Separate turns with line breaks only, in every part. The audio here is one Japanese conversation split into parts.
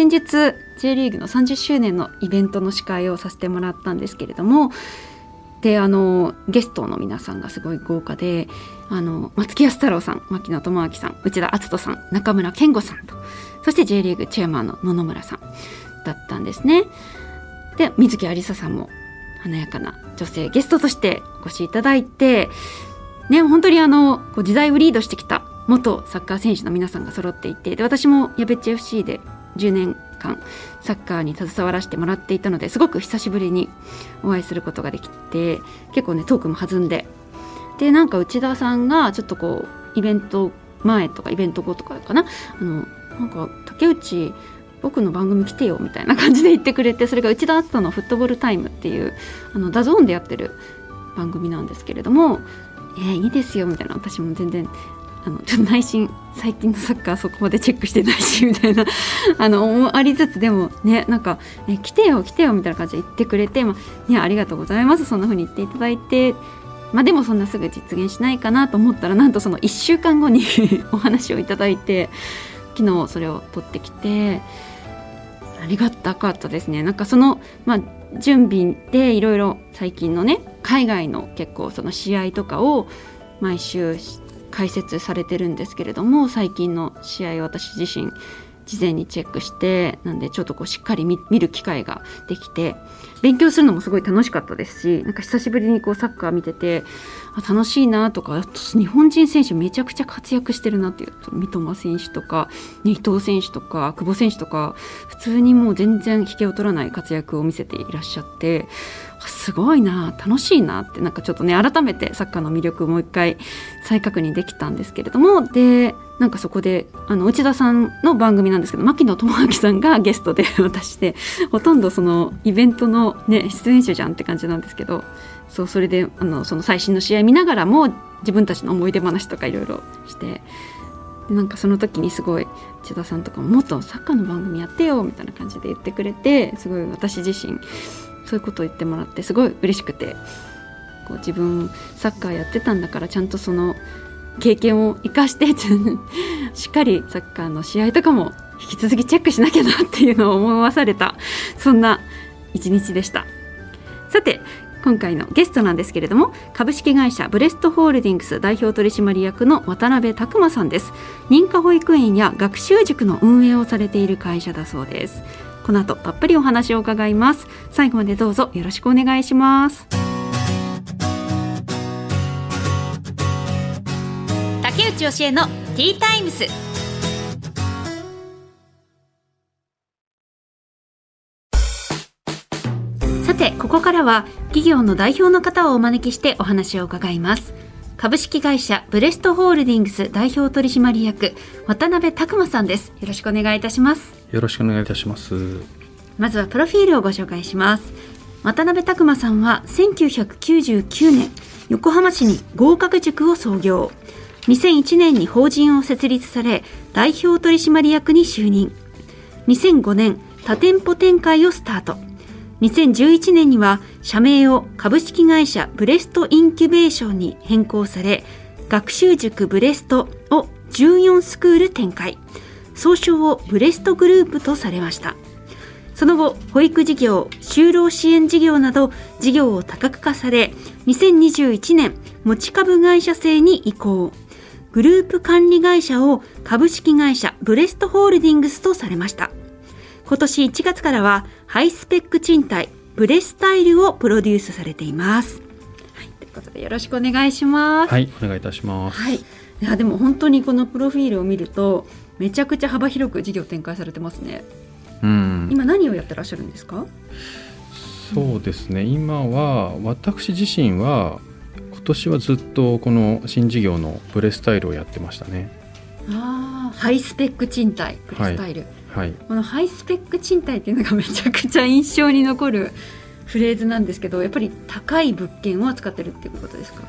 先日 J リーグの30周年のイベントの司会をさせてもらったんですけれどもであのゲストの皆さんがすごい豪華であの松木安太郎さん牧野智明さん内田篤人さん中村健吾さんとそして J リーグチェアマンの野々村さんだったんですね。で水木有沙さんも華やかな女性ゲストとしてお越しいただいて、ね、本当にあの時代をリードしてきた元サッカー選手の皆さんが揃っていてで私もやべっち FC で10年間サッカーに携わらせてもらっていたのですごく久しぶりにお会いすることができて結構ねトークも弾んで。でなんか内田さんがちょっとこうイベント前とかイベント後とかかな？あのなんか竹内僕の番組来てよみたいな感じで言ってくれてそれが内田篤人の「フットボールタイム」っていうあの DAZN でやってる番組なんですけれども「えー、いいですよ」みたいな私も全然あのちょっと内心最近のサッカーそこまでチェックしてないしみたいな あのありつつでもねなんか、え来てよ来てよみたいな感じで言ってくれて、まあ、ね、ありがとうございますそんな風に言っていただいて。まあ、でもそんなすぐ実現しないかなと思ったらなんとその1週間後に お話をいただいて昨日それを取ってきてありがたかったですねなんかその、まあ、準備でいろいろ最近のね海外の結構その試合とかを毎週解説されてるんですけれども最近の試合を私自身事前にチェックしてなんでちょっとこうしっかり見る機会ができて勉強するのもすごい楽しかったですしなんか久しぶりにこうサッカー見ててあ楽しいなとか日本人選手めちゃくちゃ活躍してるなっていう三笘選手とか伊藤選手とか久保選手とか普通にもう全然引けを取らない活躍を見せていらっしゃってすごいな楽しいなってなんかちょっとね改めてサッカーの魅力をもう一回再確認できたんですけれどもでなんかそこであの内田さんの番組なんですけど牧野智明さんがゲストで私でほとんどそのイベントの、ね、出演者じゃんって感じなんですけどそうそれであのその最新の試合見ながらも自分たちの思い出話とかいろいろしてなんかその時にすごい千田さんとかももっとサッカーの番組やってよみたいな感じで言ってくれてすごい私自身そういうことを言ってもらってすごい嬉しくてこう自分サッカーやってたんだからちゃんとその経験を生かして しっかりサッカーの試合とかも引き続きチェックしなきゃなっていうのを思わされたそんな一日でした。さて今回のゲストなんですけれども株式会社ブレストホールディングス代表取締役の渡辺拓馬さんです。認可保育園や学習塾の運営をされている会社だそうです。この後たっぷりお話を伺います。最後までどうぞよろしくお願いします。竹内義恵のティータイムス。てここからは企業の代表の方をお招きしてお話を伺います株式会社ブレストホールディングス代表取締役渡辺拓馬さんです。よろしくお願いいたします。
よろしくお願いいたします。
まずはプロフィールをご紹介します。渡辺拓馬さんは1999年横浜市に合格塾を創業。2001年に法人を設立され代表取締役に就任。2005年多店舗展開をスタート2011年には社名を株式会社ブレストインキュベーションに変更され、学習塾ブレストを14スクール展開、総称をブレストグループとされました。その後、保育事業、就労支援事業など事業を多角化され、2021年、持ち株会社制に移行。グループ管理会社を株式会社ブレストホールディングスとされました。今年1月からはハイスペック賃貸ブレスタイルをプロデュースされています。はい、ということでよろしくお願いします。
はい、お願いいたします。
はい、いやでも本当にこのプロフィールを見るとめちゃくちゃ幅広く事業展開されてますね。うん。今何をやってらっしゃるんですか？
そうですね。今は私自身は今年はずっとこの新事業のブレスタイルをやってましたね。
ああ、ハイスペック賃貸ブレスタイル。はい
はい、
このハイスペック賃貸っていうのがめちゃくちゃ印象に残る フレーズなんですけどやっぱり高い物件を扱ってるっていうことですか？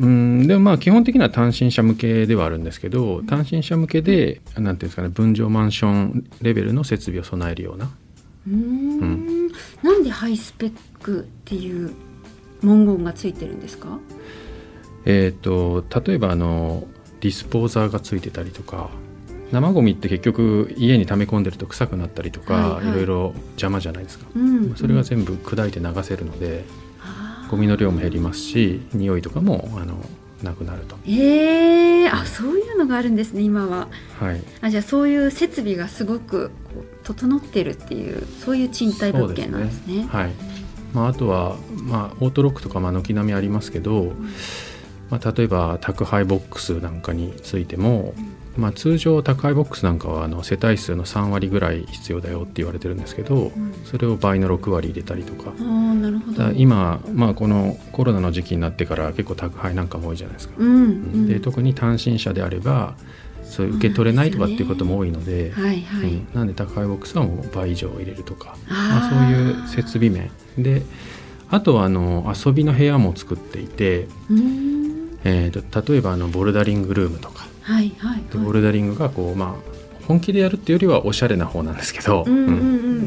うんでもまあ基本的には単身者向けではあるんですけど単身者向けでなんていうんですかね分譲マンションレベルの設備を備えるような。
うん。なんでハイスペックっていう文言がついてるんですか？
えーと、例えばあのディスポーザーがついてたりとか生ゴミって結局家に溜め込んでると臭くなったりとか、はいはい、いろいろ邪魔じゃないですか、うん、それが全部砕いて流せるので、うん、ゴミの量も減りますし匂いとかもあのなくなると。
えー、あそういうのがあるんですね今は、
はい、
あじゃあそういう設備がすごく整ってるっていうそういう賃貸物件なんですね、ね、
はい。まあ、あとは、まあ、オートロックとか軒並みありますけど、うん。まあ、例えば宅配ボックスなんかについても、まあ、通常宅配ボックスなんかはあの世帯数の3割ぐらい必要だよって言われてるんですけど、それを倍の6割入れたりとか。
なるほど。
今、まあ、このコロナの時期になってから結構宅配なんかも多いじゃないですか。
うんうん、
で特に単身者であればそう受け取れないとかっていうことも多いので、
ねはいはい。うん、
なんで宅配ボックスはもう倍以上入れるとか。まあ、そういう設備面。であとはあの遊びの部屋も作っていて。えーと、例えばあのボルダリングルームとか、
はいはい、はい、
ボルダリングがこう、まあ、本気でやるっていうよりはおしゃれな方なんですけど、うん、うんう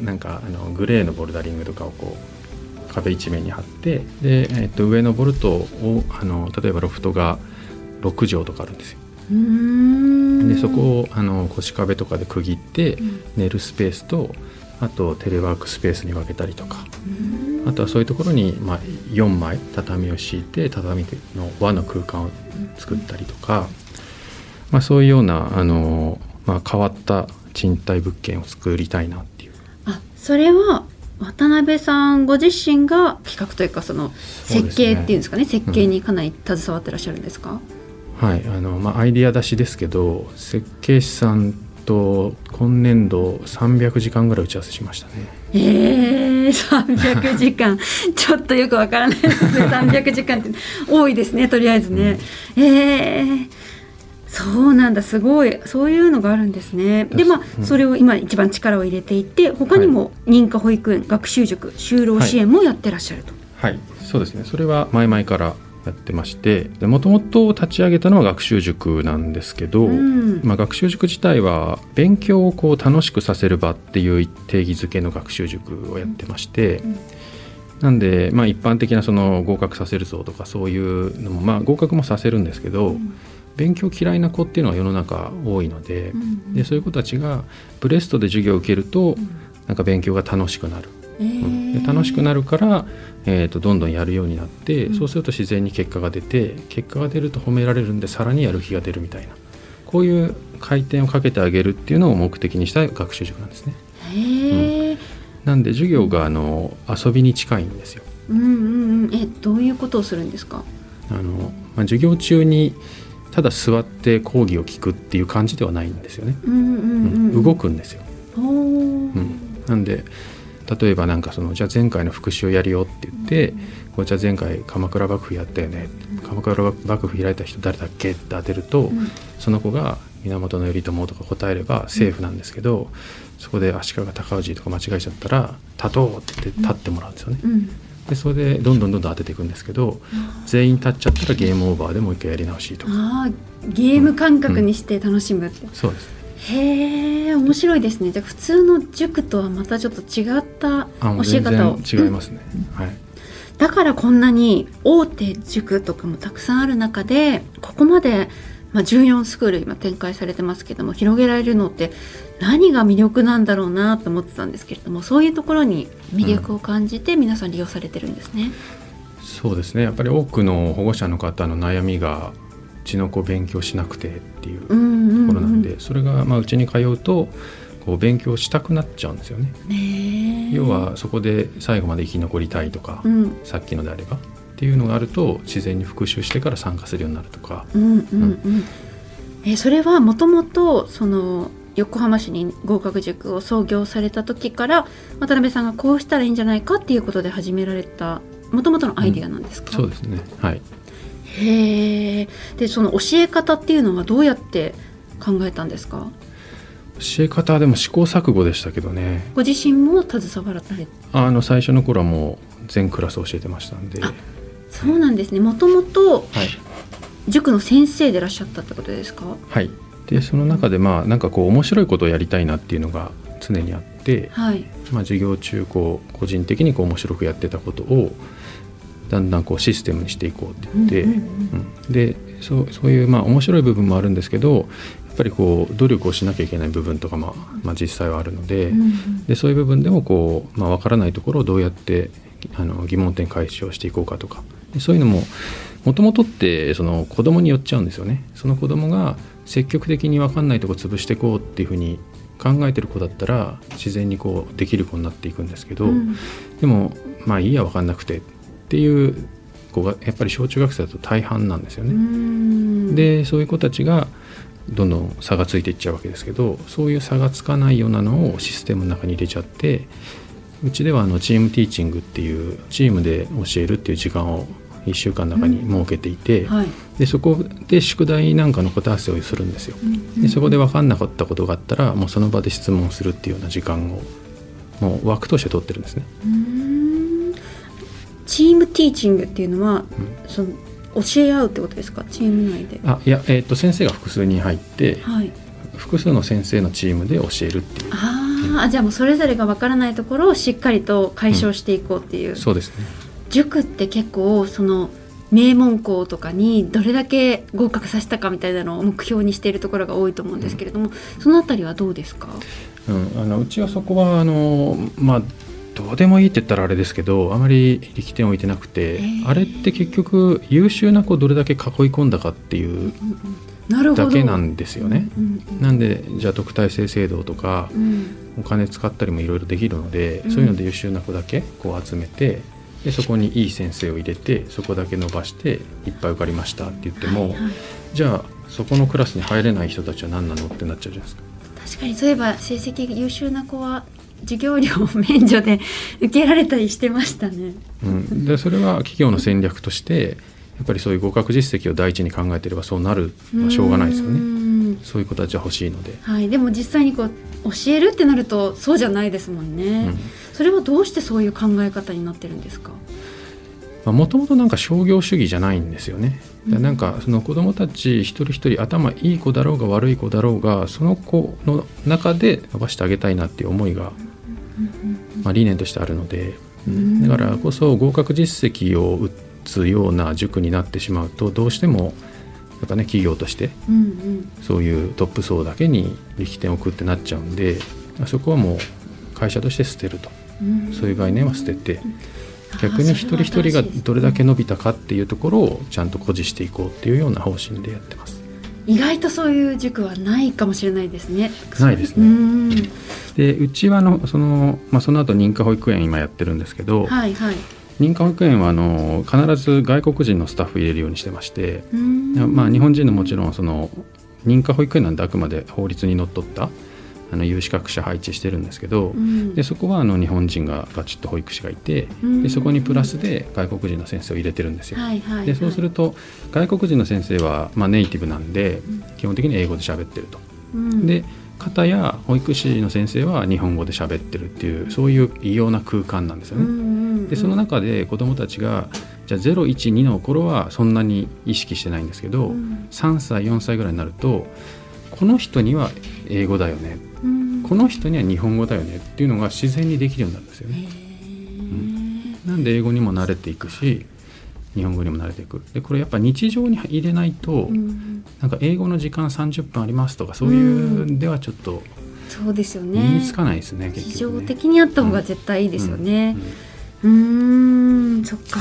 ん、なんかあのグレーのボルダリングとかをこう壁一面に貼ってで、えー、と上のボルトをあの例えばロフトが6畳とかあるんですよ。でそこをあの腰壁とかで区切って寝るスペースとあとテレワークスペースに分けたりとか。あとはそういうところに、まあ、4枚畳を敷いて畳の和の空間を作ったりとか、まあ、そういうようなあの、まあ、変わった賃貸物件を作りたいなっていう。
あそれは渡辺さんご自身が企画というかその設計っていうんですかね、ね、設計にかなり携わってらっしゃるんですか、
うん、はいあの、まあ、アイディア出しですけど設計士さんと今年度300時間ぐらい打ち合わせしましたね。
えー、300時間 ちょっとよくわからないですね300時間って多いですねとりあえずね。うん、えーそうなんだすごい。そういうのがあるんですね。でまあ、うん、それを今一番力を入れていて他にも認可保育園、はい、学習塾就労支援もやってらっしゃると、
はい、はい、そうですね。それは前々からやってましてもともと立ち上げたのは学習塾なんですけど、うん、まあ、学習塾自体は勉強をこう楽しくさせる場っていう定義づけの学習塾をやってまして、うん、なんで、まあ、一般的なその合格させるぞとかそういうのも、まあ、合格もさせるんですけど、うん、勉強嫌いな子っていうのは世の中多いので,、でそういう子たちがブレストで授業を受けると、なんか勉強が楽しくなる。
えー、
で楽しくなるからえーと、どんどんやるようになって、うん、そうすると自然に結果が出て結果が出ると褒められるんでさらにやる気が出るみたいな。こういう回転をかけてあげるっていうのを目的にした学習塾なんですね。
へうん、
なんで授業があの遊びに近いんですよ。
うんうんうん、えどういうことをするんですか？
あの、まあ、授業中にただ座って講義を聞くっていう感じではないんですよね。
うん
動くんですよ。
うん、
なんで例えばなんかそのじゃあ前回の復習をやるよって言って、これじゃあ前回鎌倉幕府やったよね。鎌倉幕府開いた人誰だっけって当てると、その子が源頼朝とか答えればセーフなんですけど、そこで足利尊氏とか間違えちゃったら「立とう」って立ってもらうんですよね。でそれでどんどんどんどん当てていくんですけど全員立っちゃったらゲームオーバーでもう一回やり直しとか。
あゲーム感覚にして楽しむって、
うん、そうです。
へえ面白いですね。じゃ普通の塾とはまたちょっと違った教え方を。
違いますね、うん、はい。
だからこんなに大手塾とかもたくさんある中でここまで、まあ、14スクール今展開されてますけども広げられるのって何が魅力なんだろうなと思ってたんですけれどもそういうところに魅力を感じて皆さん利用されてるんですね。
うん、そうですね。やっぱり多くの保護者の方の悩みがうちの子勉強しなくてっていうところなんで、それがまあうちに通うとこう勉強したくなっちゃうんですよね。要はそこで最後まで生き残りたいとか、うん、さっきのであればっていうのがあると自然に復習してから参加するようになるとか。
うんうんうん、えそれはもともとその横浜市に合格塾を創業された時から渡辺さんがこうしたらいいんじゃないかっていうことで始められたもともとのアイディアなんですか、
うん、そうですね。はい。
へえでその教え方っていうのはどうやって考えたんですか？
教え方でも試行錯誤でしたけどね。
ご自身も携わられ
あの最初の頃はもう全クラス教えてましたんで
そうなんですね。もともと塾の先生でいらっしゃったってことですか？
はい。でその中でまあなんかこう面白いことをやりたいなっていうのが常にあって、はい、まあ、授業中こう個人的にこう面白くやってたことをだんだんこうシステムにしていこうって言って、うん、うん、でそうそういうまあ面白い部分もあるんですけどやっぱりこう努力をしなきゃいけない部分とか、まあまあ、実際はあるのでうん、でそういう部分でもこう、まあ、分からないところをどうやってあの疑問点解消していこうかとかそういうのももともとってその子供によっちゃうんですよね。その子供が積極的に分かんないとこ潰していこうっていうふうに考えてる子だったら自然にこうできる子になっていくんですけど、うん、でもまあいいや分かんなくてっていう子がやっぱり小中学生だと大半なんですよね。でそういう子たちがどんどん差がついていっちゃうわけですけどそういう差がつかないようなのをシステムの中に入れちゃってうちではあのチームティーチングっていうチームで教えるっていう時間を1週間の中に設けていて、うんはい、でそこで宿題なんかの答え合わせをするんですよ。でそこで分かんなかったことがあったらもうその場で質問するっていうような時間をもう枠として取ってるんですね。
チームティーチングっていうのは、うん、その教え合うってことですか？チーム内で。
あいや、えーと、先生が複数人入って、はい、複数の先生のチームで教えるっていう。
あ、あじゃあもうそれぞれがわからないところをしっかりと解消していこうっていう、うん、
そうですね
塾って結構その名門校とかにどれだけ合格させたかみたいなのを目標にしているところが多いと思うんですけれども、うん、そのあたりはどうですか、
うん、あのうちはそこはあの、まあ、どうでもいいって言ったらあれですけどあまり力点を置いてなくてあれって結局優秀な子どれだけ囲い込んだかっていうだけなんですよね。なんでじゃあ特待生制度とか、お金使ったりもいろいろできるので、そういうので優秀な子だけこう集めてでそこにいい先生を入れてそこだけ伸ばしていっぱい受かりましたって言っても、はいはい、じゃあそこのクラスに入れない人たちは何なのってなっちゃうじゃないですか。
確かにそういえば成績優秀な子は授業料免除で受けられたりしてましたね。
うん、でそれは企業の戦略としてやっぱりそういう合格実績を第一に考えてればそうなるのはしょうがないですよね。そういう子たちは欲しいので。
はい、でも実際にこう教えるってなるとそうじゃないですもんね。うん、それはどうしてそういう考え方になってるんですか？
もともとなんか商業主義じゃないんですよね。なんかその子どもたち一人一人頭いい子だろうが悪い子だろうがその子の中で伸ばしてあげたいなっていう思いがまあ、理念としてあるので、だからこそ合格実績を打つような塾になってしまうとどうしてもやっぱね企業としてそういうトップ層だけに力点を置くってなっちゃうんでそこはもう会社として捨てると、そういう概念は捨てて。逆に一人一人がどれだけ伸びたかっていうところをちゃんと誇示していこうっていうような方針でやってます。
意外とそういう塾はないかもしれないですね。
ないですね。でうちはのその、まあ、その後認可保育園今やってるんですけど、はいはい、認可保育園はあの必ず外国人のスタッフ入れるようにしてましてまあ、日本人のもちろんその認可保育園なんであくまで法律にのっとったあの有資格者配置してるんですけど、うん、でそこはあの日本人がバチッと保育士がいて、うん、でそこにプラスで外国人の先生を入れてるんですよ。はいはいはい、でそうすると外国人の先生は、まあ、ネイティブなんで基本的に英語で喋ってると。で方や保育士の先生は日本語で喋ってるっていうそういう異様な空間なんですよね。でその中で子どもたちがじゃあ012の頃はそんなに意識してないんですけど、うん、3歳4歳ぐらいになるとこの人には英語だよね、うん、この人には日本語だよね。っていうのが自然にできるようになるんですよね。うん、なんで英語にも慣れていくし日本語にも慣れていく。でこれやっぱ日常に入れないと、うん、なんか英語の時間30分ありますとかそういうではちょっと、
そうですよね。
身につかないですね
ね、日常的にあった方が絶対いいですよね。うんそっか、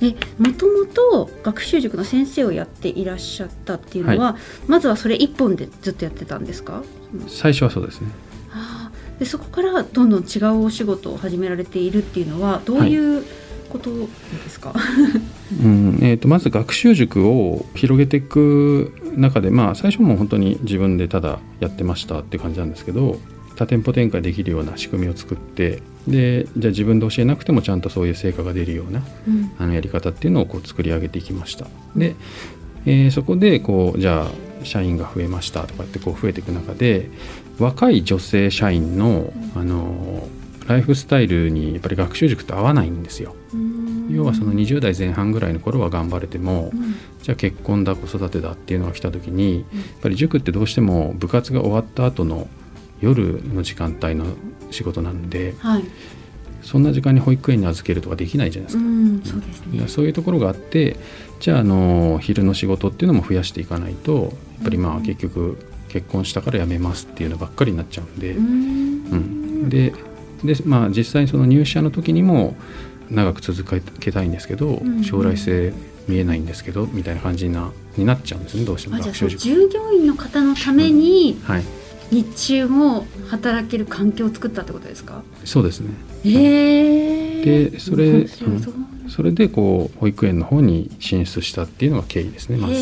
えもともと学習塾の先生をやっていらっしゃったっていうのは、はい、まずはそれ一本でずっとやってたんですか？
最初はそうですね。
でそこからどんどん違うお仕事を始められているっていうのはどういう、はいことですか、
うんえーと、まず学習塾を広げていく中で、まあ、最初も本当に自分でただやってましたっていう感じなんですけど多店舗展開できるような仕組みを作ってでじゃあ自分で教えなくてもちゃんとそういう成果が出るような、うん、あのやり方っていうのをこう作り上げていきました。で、えー、そこでこうじゃあ社員が増えましたとかってこう増えていく中で若い女性社員のあのライフスタイルにやっぱり学習塾って合わないんですよ。要はその20代前半ぐらいの頃は頑張れても、うん、じゃあ結婚だ子育てだっていうのが来た時に、やっぱり塾ってどうしても部活が終わった後の夜の時間帯の仕事なんで、はい、そんな時間に保育園に預けるとかできないじゃないですか。うん、そうですね、そういうところがあってじゃああの昼の仕事っていうのも増やしていかないとやっぱりまあ結局結婚したから辞めますっていうのばっかりになっちゃうんで、うん、でで、まあ、実際にその入社の時にも長く続けたいんですけど、将来性見えないんですけどみたいな感じなになっちゃうんですねどうしても。
学習塾従業員の方のために、はい、日中も働ける環境を作ったってことですか？
そうですね。
へ
えでそれ、う。ん、それでこう保育園の方に進出したっていうのが経緯ですねまず。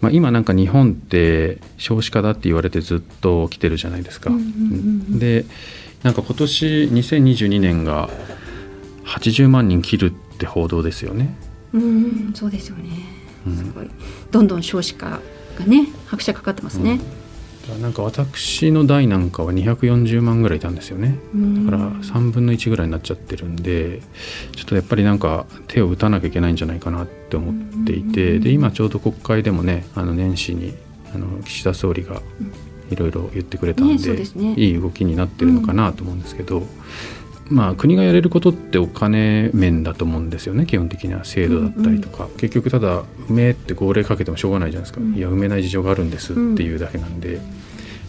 まあ、今なんか日本って少子化だって言われてずっと来てるじゃないですか。うんうんうん、でなんか今年2022年が80万人切るって報道ですよね。
うんそうですよね、すごい。どんどん少子化がね拍車かかってますね。
うん、なんか私の代なんかは240万ぐらいいたんですよね。だから3分の1ぐらいになっちゃってるんでちょっとやっぱりなんか手を打たなきゃいけないんじゃないかなって思っていてで今ちょうど国会でもねあの年始にあの岸田総理がいろいろ言ってくれたんでいい動きになってるのかなと思うんですけど、まあ、国がやれることってお金面だと思うんですよね基本的には制度だったりとか、うんうん、結局ただ埋めって号令かけてもしょうがないじゃないですか、うん、いや埋めない事情があるんですっていうだけなんで。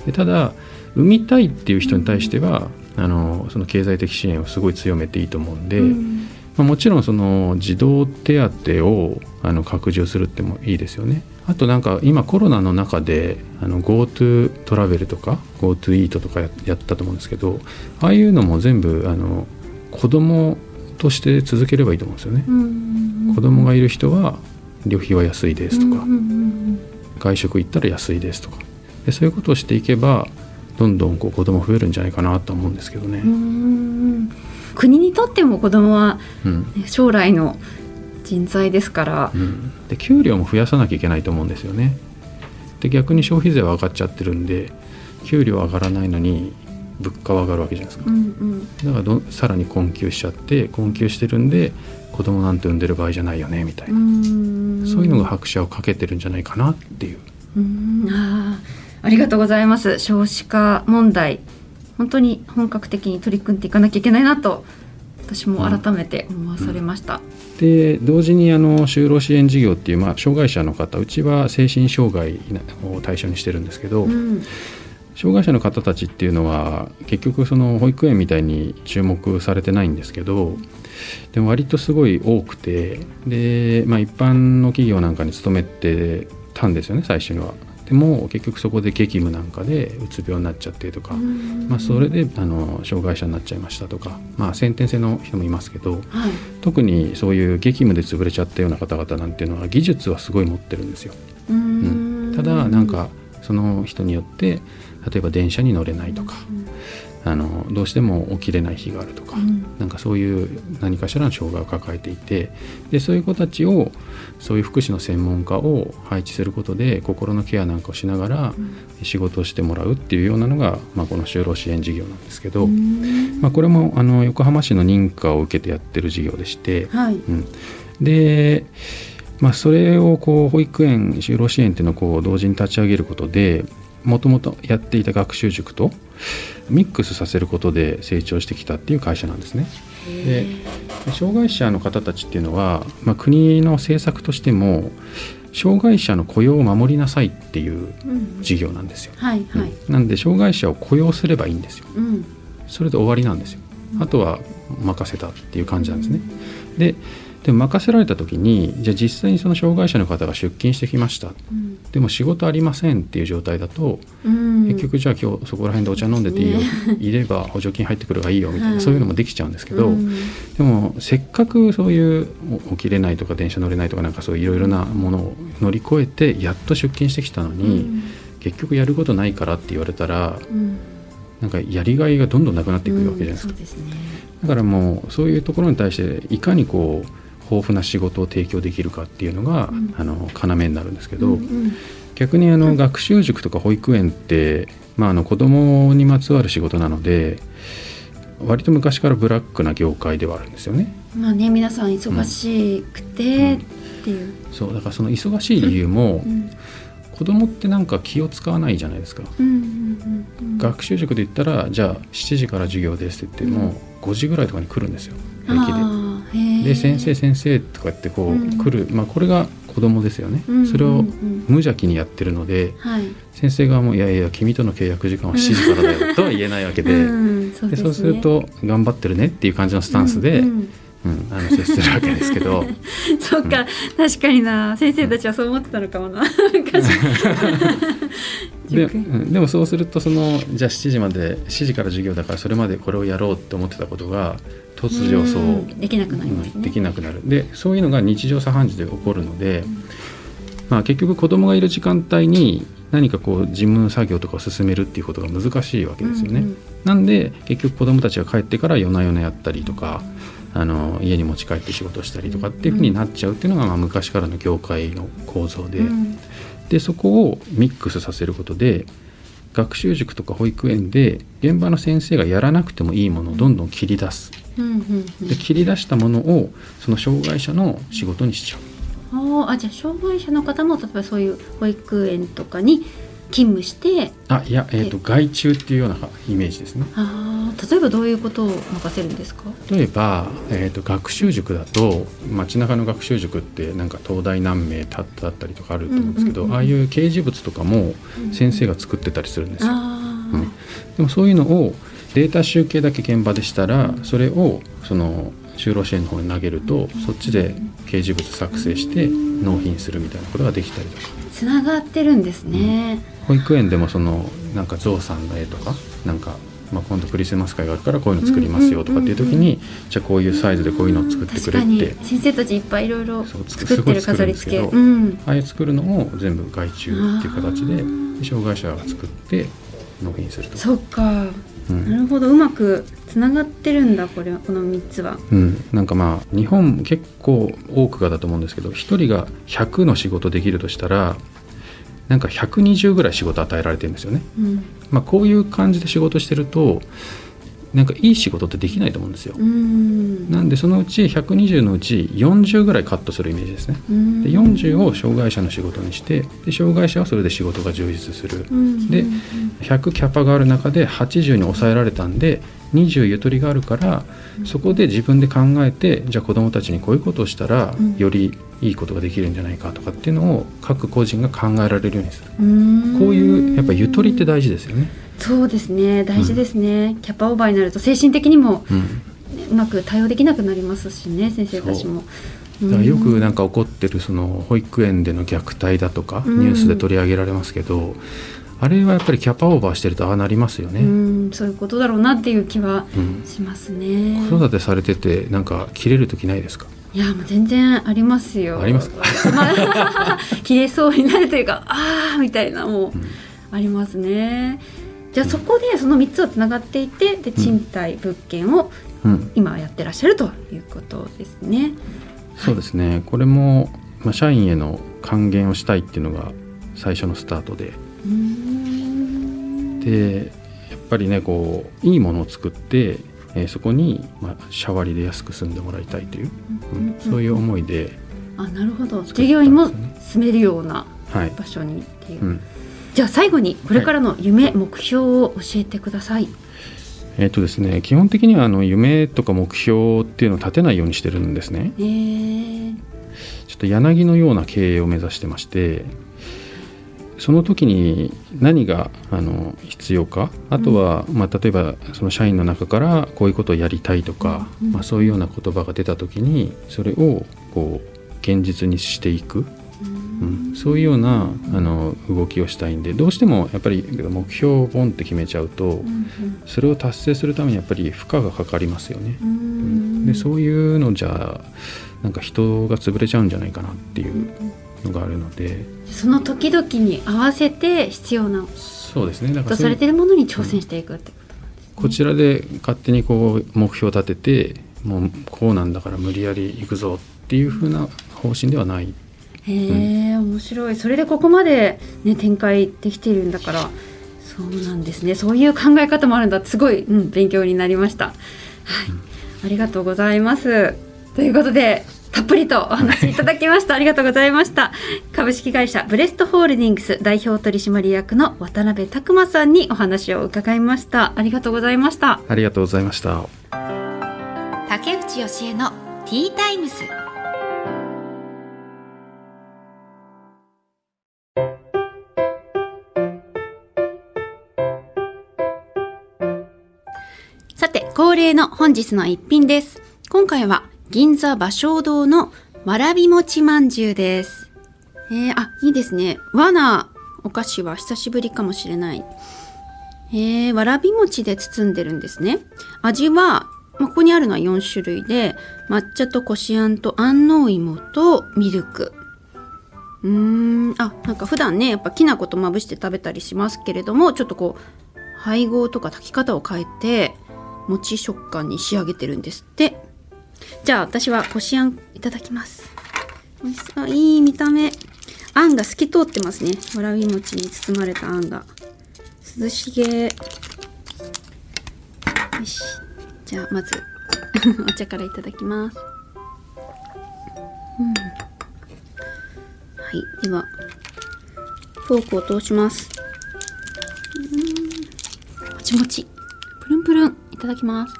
でただ産みたいっていう人に対してはあのその経済的支援をすごい強めていいと思うんで、うん、まあ、もちろんその児童手当をあの拡充するってもいいですよね。あとなんか今コロナの中であの GoTo トラベルとか GoTo イートとかやったと思うんですけどああいうのも全部あの子供として続ければいいと思うんですよね。子供がいる人は旅費は安いですとか、外食行ったら安いですとか。でそういうことをしていけばどんどんこう子供増えるんじゃないかなと思うんですけどね。
国にとっても子供は、将来の人材ですから、
うん、で給料も増やさなきゃいけないと思うんですよね。で逆に消費税は上がっちゃってるんで給料上がらないのに物価は上がるわけじゃないですか、うんうん、だからどさらに困窮しちゃって困窮してるんで子供なんて産んでる場合じゃないよねみたいな。そういうのが拍車をかけてるんじゃないかなっていう。
うあありがとうございます。少子化問題。本当に本格的に取り組んでいかなきゃいけないなと私も改めて思わされました。うん
うん、で同時にあの就労支援事業っていう、まあ、障害者の方うちは精神障害を対象にしてるんですけど、うん、障害者の方たちっていうのは結局その保育園みたいに注目されてないんですけどでも割とすごい多くてで、まあ、一般の企業なんかに勤めてたんですよね最初には。でも結局そこで激務なんかでうつ病になっちゃってとか、まあ、それであの障害者になっちゃいましたとか、まあ、先天性の人もいますけど、はい、特にそういう激務で潰れちゃったような方々なんていうのは技術はすごい持ってるんですよ。うん、ただなんかその人によって例えば電車に乗れないとか、あのどうしても起きれない日があるとか、うん、なんかそういう何かしらの障害を抱えていてでそういう子たちをそういう福祉の専門家を配置することで心のケアなんかをしながら仕事をしてもらうっていうようなのが、まあ、この就労支援事業なんですけど、まあ、これもあの横浜市の認可を受けてやってる事業でして、はい、うん、でまあ、それをこう保育園就労支援っていうのをこう同時に立ち上げることでもともとやっていた学習塾とミックスさせることで成長してきたっていう会社なんですね。で障害者の方たちっていうのは、まあ、国の政策としても障害者の雇用を守りなさいっていう事業なんですよ。なんで障害者を雇用すればいいんですよ。うん、それで終わりなんですよ。あとは任せたっていう感じなんですね。ででも任せられた時にじゃあ実際にその障害者の方が出勤してきました、うん、でも仕事ありませんっていう状態だと、うん、結局じゃあ今日そこら辺でお茶飲んでていいよ、ね、いれば補助金入ってくるがいいよみたいな、はい、そういうのもできちゃうんですけど、うん、でもせっかくそういう起きれないとか電車乗れないとかなんかそういういろいろなものを乗り越えてやっと出勤してきたのに、結局やることないからって言われたら、なんかやりがいがどんどんなくなっていくわけじゃないですか。すね、だからもうそういうところに対していかにこう豊富な仕事を提供できるかっていうのが、うん、あの要になるんですけど、うんうん、逆にあの学習塾とか保育園ってまあ、あの子供にまつわる仕事なので割と昔からブラックな業界ではあるんですよね。
まあね皆さん忙しくてっていう、
うん、そうだからその忙しい理由も、うん、子供ってなんか気を使わないじゃないですか、うんうんうん、学習塾で言ったらじゃあ7時から授業ですって言っても、5時ぐらいとかに来るんですよ。平気で。で先生先生とかってこう来る、まあこれが子供ですよね、うんうんうん、それを無邪気にやってるので、はい、先生側も「いやいや君との契約時間は7時からだよ」とは言えないわけで。うん。そうで、ね、そうすると「頑張ってるね」っていう感じのスタンスで、うん。うんうん、あの接するわけですけど。
そっか、うん、確かにな。先生たちはそう思ってたのかもな。
ででもそうするとそのじゃあ7時まで7時から授業だからそれまでこれをやろうって思ってたことが突如そう。
できなくなります、
ね、できなくなる。でそういうのが日常茶飯事で起こるので、まあ、結局子供がいる時間帯に何かこう事務作業とかを進めるっていうことが難しいわけですよね。うんうん、なんで結局子供たちが帰ってから夜な夜なやったりとか、あの家に持ち帰って仕事したりとかっていうふうになっちゃうっていうのが、まあ、昔からの業界の構造で,、でそこをミックスさせることで学習塾とか保育園で現場の先生がやらなくてもいいものをどんどん切り出す、で切り出したものをその障害者の仕事にしちゃう。
あじゃあ障害者の方も例えばそういう保育園とかに勤務して
あいや、えーと、外注っていうようなイメージですね。
あ例えばどういうことを任せるんですか？
例えば、えーと、学習塾だと街中の学習塾ってなんか東大何名ただったりとかあると思うんですけど、ああいう掲示物とかも先生が作ってたりするんですよ、うん、でもそういうのをデータ集計だけ現場でしたらそれをその就労支援の方に投げるとそっちで掲示物作成して納品するみたいなことができたりとか。
つながってるんですね、
うん、保育園でもそのなんかゾウさんの絵とかなんかまあ、今度クリスマス会があるからこういうの作りますよとかっていう時に、じゃあこういうサイズでこういうのを作ってくれって。
先生たちいっぱいいろいろ作ってる飾り付け、う
ん、ああいう作るのも全部外注っていう形で障害者が作って納品すると。
そっか。なるほど。うまくつながってるんだこれはこの3つは。
うん、なんかまあ日本結構多くがだと思うんですけど1人が100の仕事できるとしたらなんか120ぐらい仕事与えられてるんですよね。うん、まあ、こういう感じで仕事してるとなんかいい仕事ってできないと思うんですよ。なんでそのうち120のうち40ぐらいカットするイメージですね。で40を障害者の仕事にしてで障害者はそれで仕事が充実する。で100キャパがある中で80に抑えられたんで20ゆとりがあるからそこで自分で考えてじゃあ子どもたちにこういうことをしたらよりいいことができるんじゃないかとかっていうのを各個人が考えられるようにする。こういうやっぱゆとりって大事ですよね。
そうですね。大事ですね、うん、キャパオーバーになると精神的にも、うまく対応できなくなりますしね先生たちも。
だよくなんか起こってるその保育園での虐待だとかニュースで取り上げられますけど、あれはやっぱりキャパオーバーしてるとああなりますよね。
うそういうことだろうなっていう気はしますね。
子育てされててなんか切れる時ないですか？
いやもう全然ありますよ。
ありますか？ま
あ、切れそうになるというかああみたいなもう、ありますね。じゃあそこでその3つはつながっていてで賃貸物件を今やってらっしゃるということですね。
そうですねこれも、まあ、社員への還元をしたいっていうのが最初のスタートででやっぱりねこういいものを作って、えー、そこに、まあ、シャワリで安く住んでもらいたいという、うん、そういう思いで
あなるほど従業員も住めるような場所にっていう。はいうんじゃあ最後にこれからの夢、はい、目標を教えてください。
えっ、とですね、基本的にはあの夢とか目標っていうのを立てないようにしてるんですね。えー、ちょっと柳のような経営を目指してまして、その時に何があの必要か？あとは、うん、まあ、例えばその社員の中からこういうことをやりたいとか、うん、まあ、そういうような言葉が出た時にそれをこう現実にしていく。うん、そういうようなあの動きをしたいんでどうしてもやっぱり目標をボンって決めちゃうと、それを達成するためにやっぱり負荷がかかりますよね。うん、でそういうのじゃなんか人が潰れちゃうんじゃないかなっていうのがあるので。
その時々に合わせて必要な
そうですね。
だからされてるものに挑戦していくってことなんです、ね、
こちらで勝手にこう目標を立ててもうこうなんだから無理やり行くぞっていうふうな方針ではない。
へえ、うん、面白い。それでここまで、ね、展開できているんだからそうなんですね。そういう考え方もあるんだすごい、うん、勉強になりました。はい、ありがとうございます。ということでたっぷりとお話しいただきました。ありがとうございました。株式会社ブレストホールディングス代表取締役の渡辺拓馬さんにお話を伺いました。ありがとうございました。
ありがとうございました。
竹内義恵のティータイムスさて恒例の本日の一品です。今回は銀座芭蕉堂のわらび餅まんじゅうです。えー、あ、いいですね。和なお菓子は久しぶりかもしれない。えー、わらび餅で包んでるんですね。味は、まあ、ここにあるのは4種類で、抹茶とこしあんと安納芋とミルク。うーん、あ、なんか普段ね、やっぱきな粉とまぶして食べたりしますけれども、ちょっとこう、配合とか炊き方を変えて、餅食感に仕上げてるんですって。じゃあ私はこしあんいただきます。あいい見た目。あんが透き通ってますね。わらび餅に包まれたあんが。涼しげ。よし。じゃあまず お茶からいただきます。うん。はい。ではフォークを通します。うん。もちもち。プルンプルン。いただきます。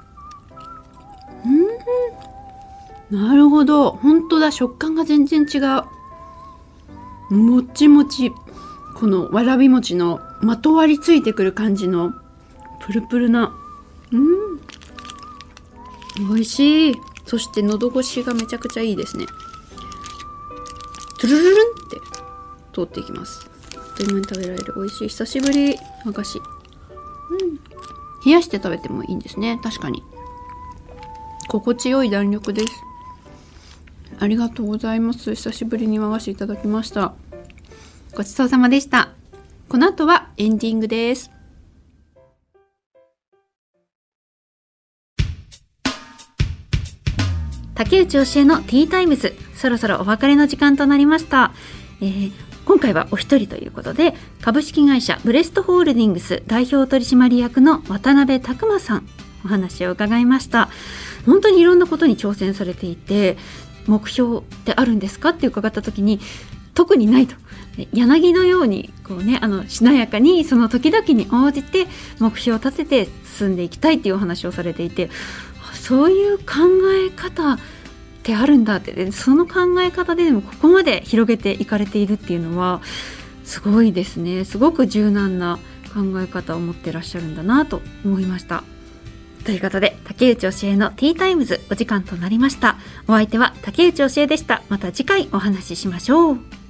うん。なるほど。本当だ。食感が全然違う。もちもち。このわらび餅のまとわりついてくる感じのプルプルな。うん。美味しい。そして喉越しがめちゃくちゃいいですね。トゥルルルンって。通っていきます。あっという間に食べられる。美味しい。久しぶり。和菓子。うん。冷やして食べてもいいんですね。確かに。心地よい弾力です。ありがとうございます。久しぶりに和菓子いただきました。ごちそうさまでした。この後はエンディングです。竹内教えのティータイムズ、そろそろお別れの時間となりました。えー、今回はお一人ということで、株式会社ブレストホールディングス代表取締役の渡辺拓馬さん、お話を伺いました。本当にいろんなことに挑戦されていて、目標ってあるんですかって伺った時に特にないと。柳のようにこうねあのしなやかにその時々に応じて目標を立てて進んでいきたいっていうお話をされていてそういう考え方ってあるんだって。その考え方ででもここまで広げていかれているっていうのはすごいですね。すごく柔軟な考え方を持ってらっしゃるんだなと思いました。ということで、竹内教えのティータイムズお時間となりました。お相手は竹内教えでした。また次回お話ししましょう。